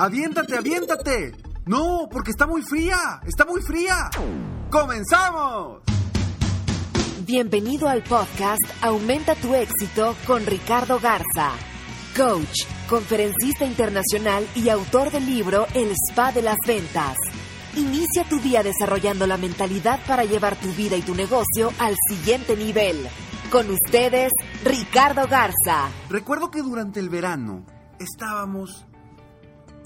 ¡Aviéntate, aviéntate! No, porque está muy fría, está muy fría. ¡Comenzamos! Bienvenido al podcast Aumenta tu éxito con Ricardo Garza, coach, conferencista internacional y autor del libro El Spa de las Ventas. Inicia tu día desarrollando la mentalidad para llevar tu vida y tu negocio al siguiente nivel. Con ustedes, Ricardo Garza. Recuerdo que durante el verano estábamos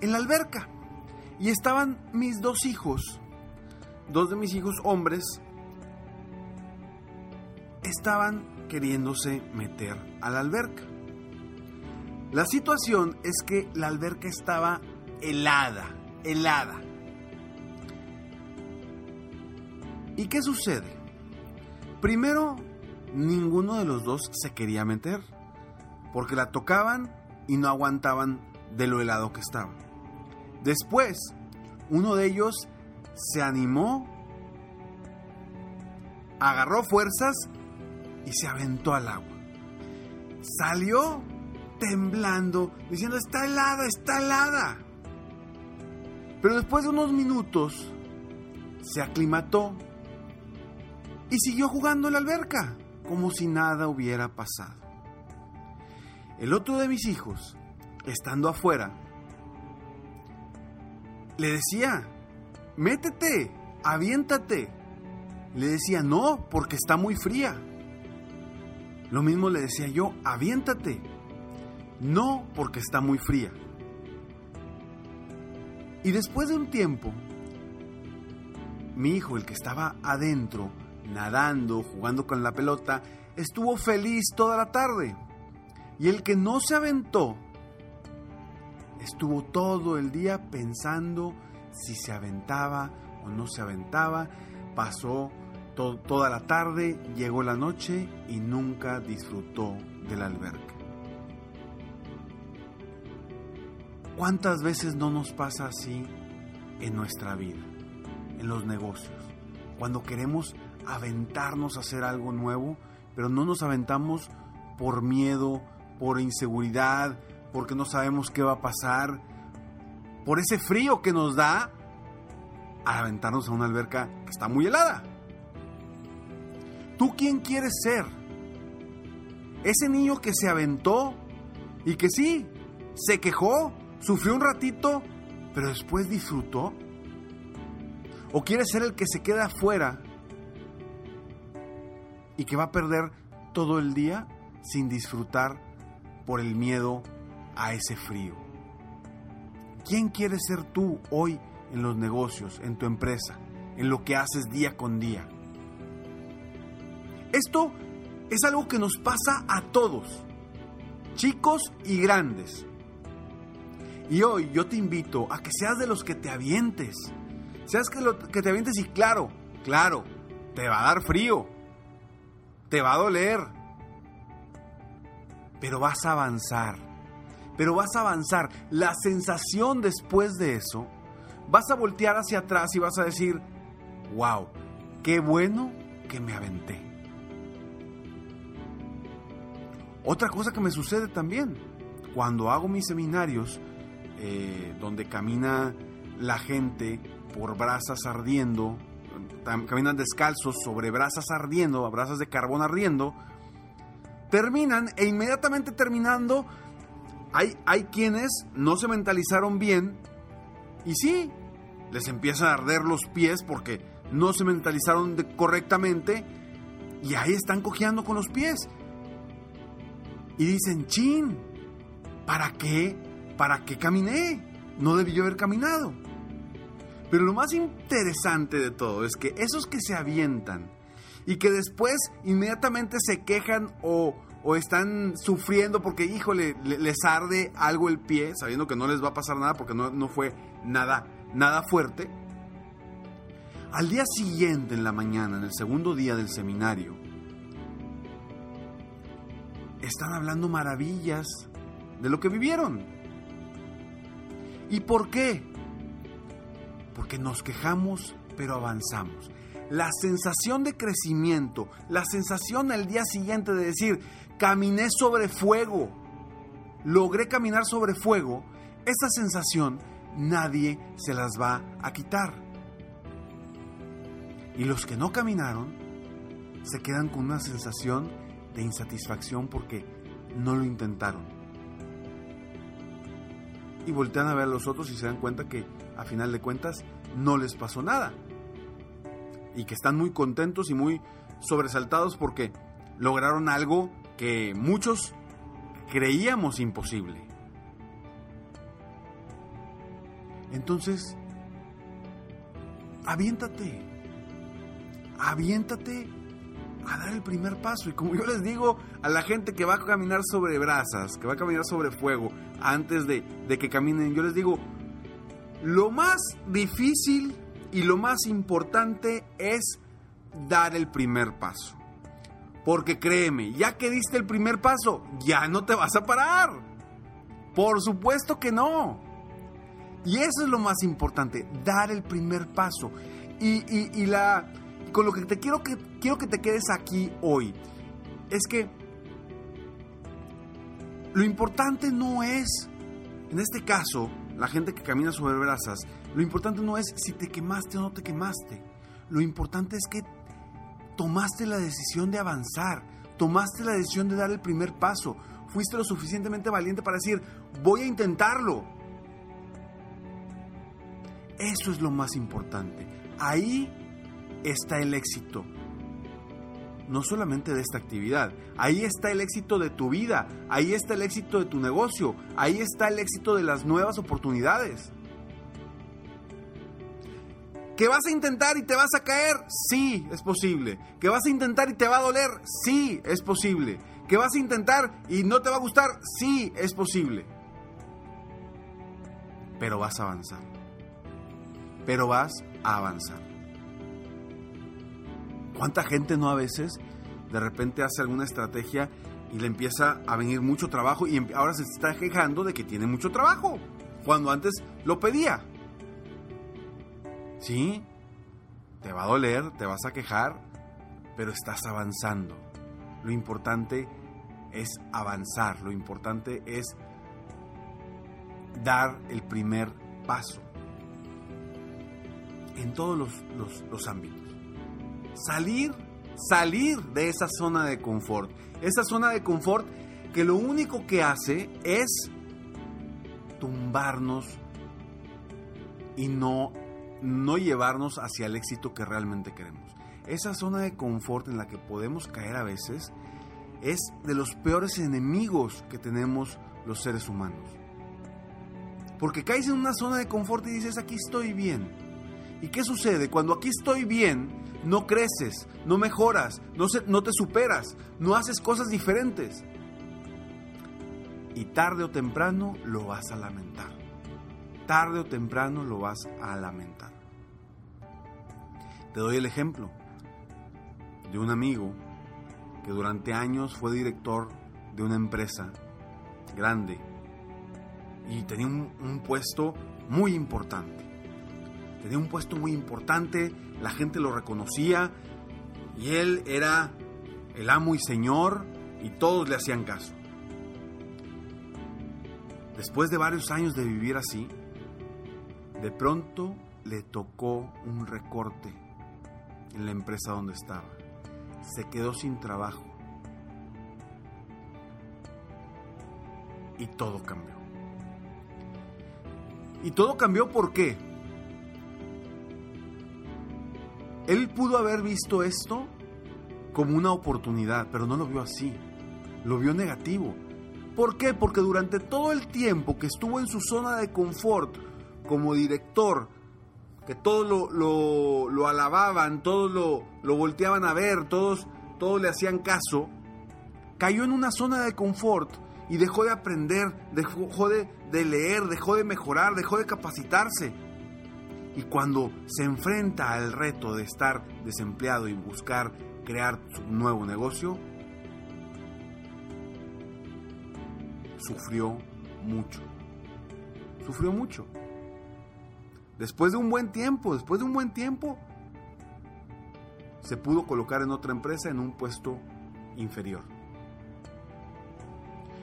en la alberca y estaban mis dos hijos, dos de mis hijos hombres, estaban queriéndose meter a la alberca. La situación es que la alberca estaba helada, helada. ¿Y qué sucede? Primero, ninguno de los dos se quería meter, porque la tocaban y no aguantaban de lo helado que estaba. Después, uno de ellos se animó, agarró fuerzas y se aventó al agua. Salió temblando, diciendo, está helada, está helada. Pero después de unos minutos, se aclimató y siguió jugando en la alberca, como si nada hubiera pasado. El otro de mis hijos, estando afuera, le decía, métete, aviéntate. Le decía, no, porque está muy fría. Lo mismo le decía yo, aviéntate. No, porque está muy fría. Y después de un tiempo, mi hijo, el que estaba adentro, nadando, jugando con la pelota, estuvo feliz toda la tarde. Y el que no se aventó, estuvo todo el día pensando si se aventaba o no se aventaba. Pasó toda la tarde, llegó la noche y nunca disfrutó de la alberca. ¿Cuántas veces no nos pasa así en nuestra vida, en los negocios? Cuando queremos aventarnos a hacer algo nuevo, pero no nos aventamos por miedo, por inseguridad, porque no sabemos qué va a pasar, por ese frío que nos da a aventarnos a una alberca que está muy helada. ¿Tú quién quieres ser? Ese niño que se aventó y que sí, se quejó, sufrió un ratito, pero después disfrutó. ¿O quieres ser el que se queda afuera y que va a perder todo el día sin disfrutar por el miedo a ese frío? ¿Quién quieres ser tú hoy en los negocios, en tu empresa, en lo que haces día con día? Esto es algo que nos pasa a todos, chicos y grandes. Y hoy yo te invito a que seas de los que te avientes. Seas que, lo, que te avientes y claro, claro, te va a dar frío, te va a doler, pero vas a avanzar, pero vas a avanzar. La sensación después de eso, vas a voltear hacia atrás y vas a decir, wow, qué bueno que me aventé. Otra cosa que me sucede también, cuando hago mis seminarios, eh, donde camina la gente por brasas ardiendo, caminan descalzos sobre brasas ardiendo, brasas de carbón ardiendo, terminan e inmediatamente terminando, hay, hay quienes no se mentalizaron bien Y sí, les empiezan a arder los pies porque no se mentalizaron correctamente y ahí están cojeando con los pies. Y dicen, chin, ¿para qué? ¿Para qué caminé? No debí yo haber caminado. Pero lo más interesante de todo es que esos que se avientan y que después inmediatamente se quejan o, están sufriendo porque, híjole, les arde algo el pie, sabiendo que no les va a pasar nada porque no, no fue nada, nada fuerte. Al día siguiente, en la mañana, en el segundo día del seminario, están hablando maravillas de lo que vivieron. ¿Y por qué? Porque nos quejamos, pero avanzamos. La sensación de crecimiento, la sensación al día siguiente de decir, caminé sobre fuego, logré caminar sobre fuego, esa sensación nadie se las va a quitar. Y los que no caminaron se quedan con una sensación de insatisfacción porque no lo intentaron. Y voltean a ver a los otros y se dan cuenta que a final de cuentas no les pasó nada. Y que están muy contentos y muy sobresaltados porque lograron algo que muchos creíamos imposible. Entonces, aviéntate, aviéntate a dar el primer paso. Y como yo les digo a la gente que va a caminar sobre brasas, que va a caminar sobre fuego, antes de, de que caminen, yo les digo, lo más difícil y lo más importante es dar el primer paso. Porque créeme, ya que diste el primer paso, ya no te vas a parar. Por supuesto que no. Y eso es lo más importante, dar el primer paso. Y, la, con lo que te quiero que, quiero que te quedes aquí hoy, es que lo importante no es, en este caso, la gente que camina sobre brasas, lo importante no es si te quemaste o no te quemaste. Lo importante es que tomaste la decisión de avanzar, tomaste la decisión de dar el primer paso, fuiste lo suficientemente valiente para decir, voy a intentarlo, eso es lo más importante. Ahí está el éxito. No solamente de esta actividad, ahí está el éxito de tu vida, ahí está el éxito de tu negocio, ahí está el éxito de las nuevas oportunidades. ¿Que vas a intentar y te vas a caer? Sí, es posible. ¿Que vas a intentar y te va a doler? Sí, es posible. ¿Que vas a intentar y no te va a gustar? Sí, es posible. Pero vas a avanzar pero vas a avanzar. ¿Cuánta gente no a veces de repente hace alguna estrategia y le empieza a venir mucho trabajo y em, ahora se está quejando de que tiene mucho trabajo, cuando antes lo pedía? Sí, te va a doler, te vas a quejar, pero estás avanzando. Lo importante es avanzar, lo importante es dar el primer paso en todos los, ámbitos. Salir, salir de esa zona de confort. Esa zona de confort que lo único que hace es tumbarnos y no, no llevarnos hacia el éxito que realmente queremos. Esa zona de confort en la que podemos caer a veces es de los peores enemigos que tenemos los seres humanos. Porque caes en una zona de confort y dices, aquí estoy bien, ¿Y qué sucede? Cuando aquí estoy bien, no creces, no mejoras, no, te superas, no haces cosas diferentes. Y tarde o temprano lo vas a lamentar. Tarde o temprano lo vas a lamentar. Te doy el ejemplo de un amigo que durante años fue director de una empresa grande y tenía un puesto muy importante tenía un puesto muy importante, la gente lo reconocía y él era el amo y señor y todos le hacían caso. Después de varios años de vivir así, de pronto le tocó un recorte en la empresa donde estaba. Se quedó sin trabajo. Y todo cambió. Y todo cambió por qué. Él pudo haber visto esto como una oportunidad, pero no lo vio así. Lo vio negativo. ¿Por qué? Porque durante todo el tiempo que estuvo en su zona de confort como director, que todos lo, lo, alababan, todos lo, lo, volteaban a ver, todos, todos le hacían caso, cayó en una zona de confort y dejó de aprender, dejó de, de leer, dejó de mejorar, dejó de capacitarse. Y cuando se enfrenta al reto de estar desempleado y buscar crear su nuevo negocio, sufrió mucho. Sufrió mucho. Después de un buen tiempo, después de un buen tiempo, se pudo colocar en otra empresa en un puesto inferior.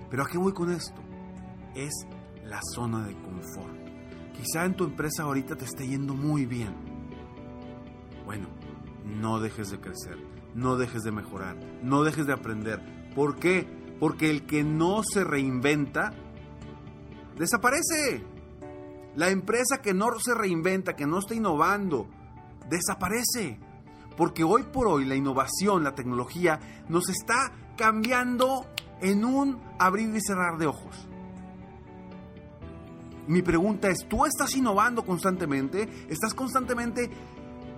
Pero ¿a qué voy con esto? Es la zona de confort. Quizá en tu empresa ahorita te esté yendo muy bien. Bueno, no dejes de crecer, no dejes de mejorar, no dejes de aprender. ¿Por qué? Porque el que no se reinventa, desaparece. La empresa que no se reinventa, que no está innovando, desaparece. Porque hoy por hoy la innovación, la tecnología, nos está cambiando en un abrir y cerrar de ojos. Mi pregunta es, ¿tú estás innovando constantemente? ¿Estás constantemente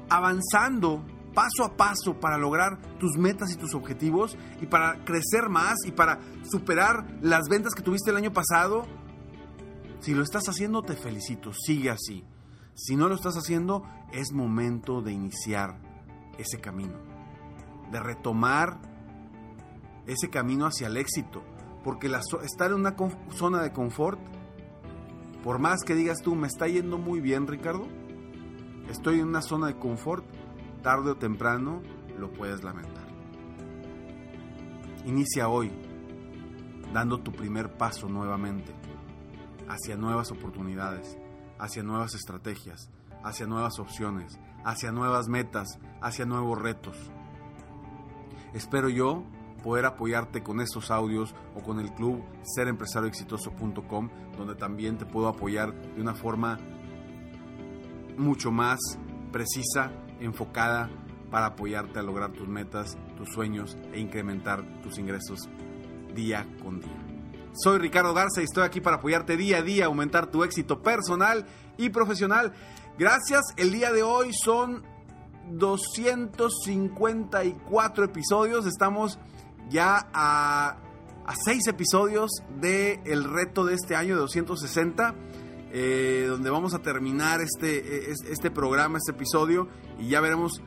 avanzando paso a paso para lograr tus metas y tus objetivos y para crecer más y para superar las ventas que tuviste el año pasado? Si lo estás haciendo, te felicito, sigue así. Si no lo estás haciendo, es momento de iniciar ese camino, de retomar ese camino hacia el éxito, porque estar en una zona de confort, por más que digas tú, me está yendo muy bien, Ricardo, estoy en una zona de confort, tarde o temprano lo puedes lamentar. Inicia hoy, dando tu primer paso nuevamente hacia nuevas oportunidades, hacia nuevas estrategias, hacia nuevas opciones, hacia nuevas metas, hacia nuevos retos. Espero yo poder apoyarte con estos audios o con el club serempresarioexitoso.com, donde también te puedo apoyar de una forma mucho más precisa, enfocada para apoyarte a lograr tus metas, tus sueños e incrementar tus ingresos día con día. Soy Ricardo Garza y estoy aquí para apoyarte día a día, aumentar tu éxito personal y profesional. Gracias, el día de hoy son 254 episodios, estamos ya a, a 6 episodios del reto de este año de 260. Eh, donde vamos a terminar este, e, este programa, este episodio, y ya veremos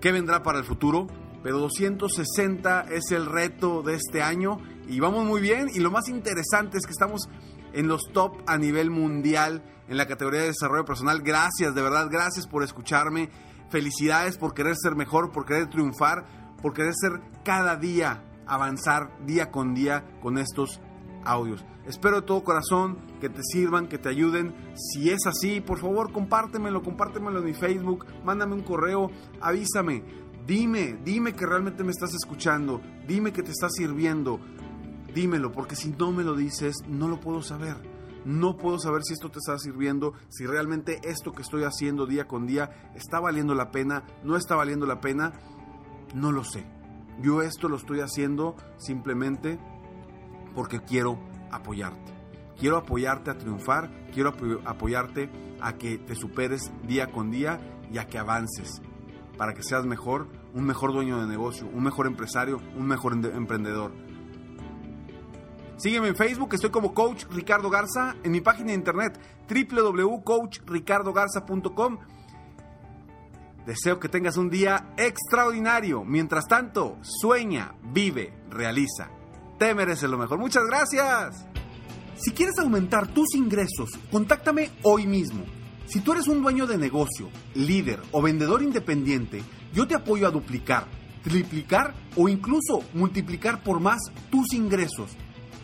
qué vendrá para el futuro. Pero 260 es el reto de este año y vamos muy bien. Y lo más interesante es que estamos en los top a nivel mundial en la categoría de desarrollo personal. Gracias, de verdad, gracias por escucharme. Felicidades por querer ser mejor, por querer triunfar, por querer ser cada día, avanzar día con día con estos audios. Espero de todo corazón que te sirvan, que te ayuden. Si es así, por favor, compártemelo, compártemelo en mi Facebook, mándame un correo, avísame. Dime, dime que realmente me estás escuchando, dime que te está sirviendo dímelo, porque si no me lo dices, no lo puedo saber. No puedo saber si esto te está sirviendo, si realmente esto que estoy haciendo día con día está valiendo la pena, no está valiendo la pena, no lo sé. Yo esto lo estoy haciendo simplemente porque quiero apoyarte. Quiero apoyarte a triunfar, quiero apoyarte a que te superes día con día y a que avances para que seas mejor, un mejor dueño de negocio, un mejor empresario, un mejor emprendedor. Sígueme en Facebook, estoy como Coach Ricardo Garza, en mi página de internet www.coachricardogarza.com. Deseo que tengas un día extraordinario. Mientras tanto, sueña, vive, realiza. Te mereces lo mejor. Muchas gracias. Si quieres aumentar tus ingresos, contáctame hoy mismo. Si tú eres un dueño de negocio, líder o vendedor independiente, yo te apoyo a duplicar, triplicar o incluso multiplicar por más tus ingresos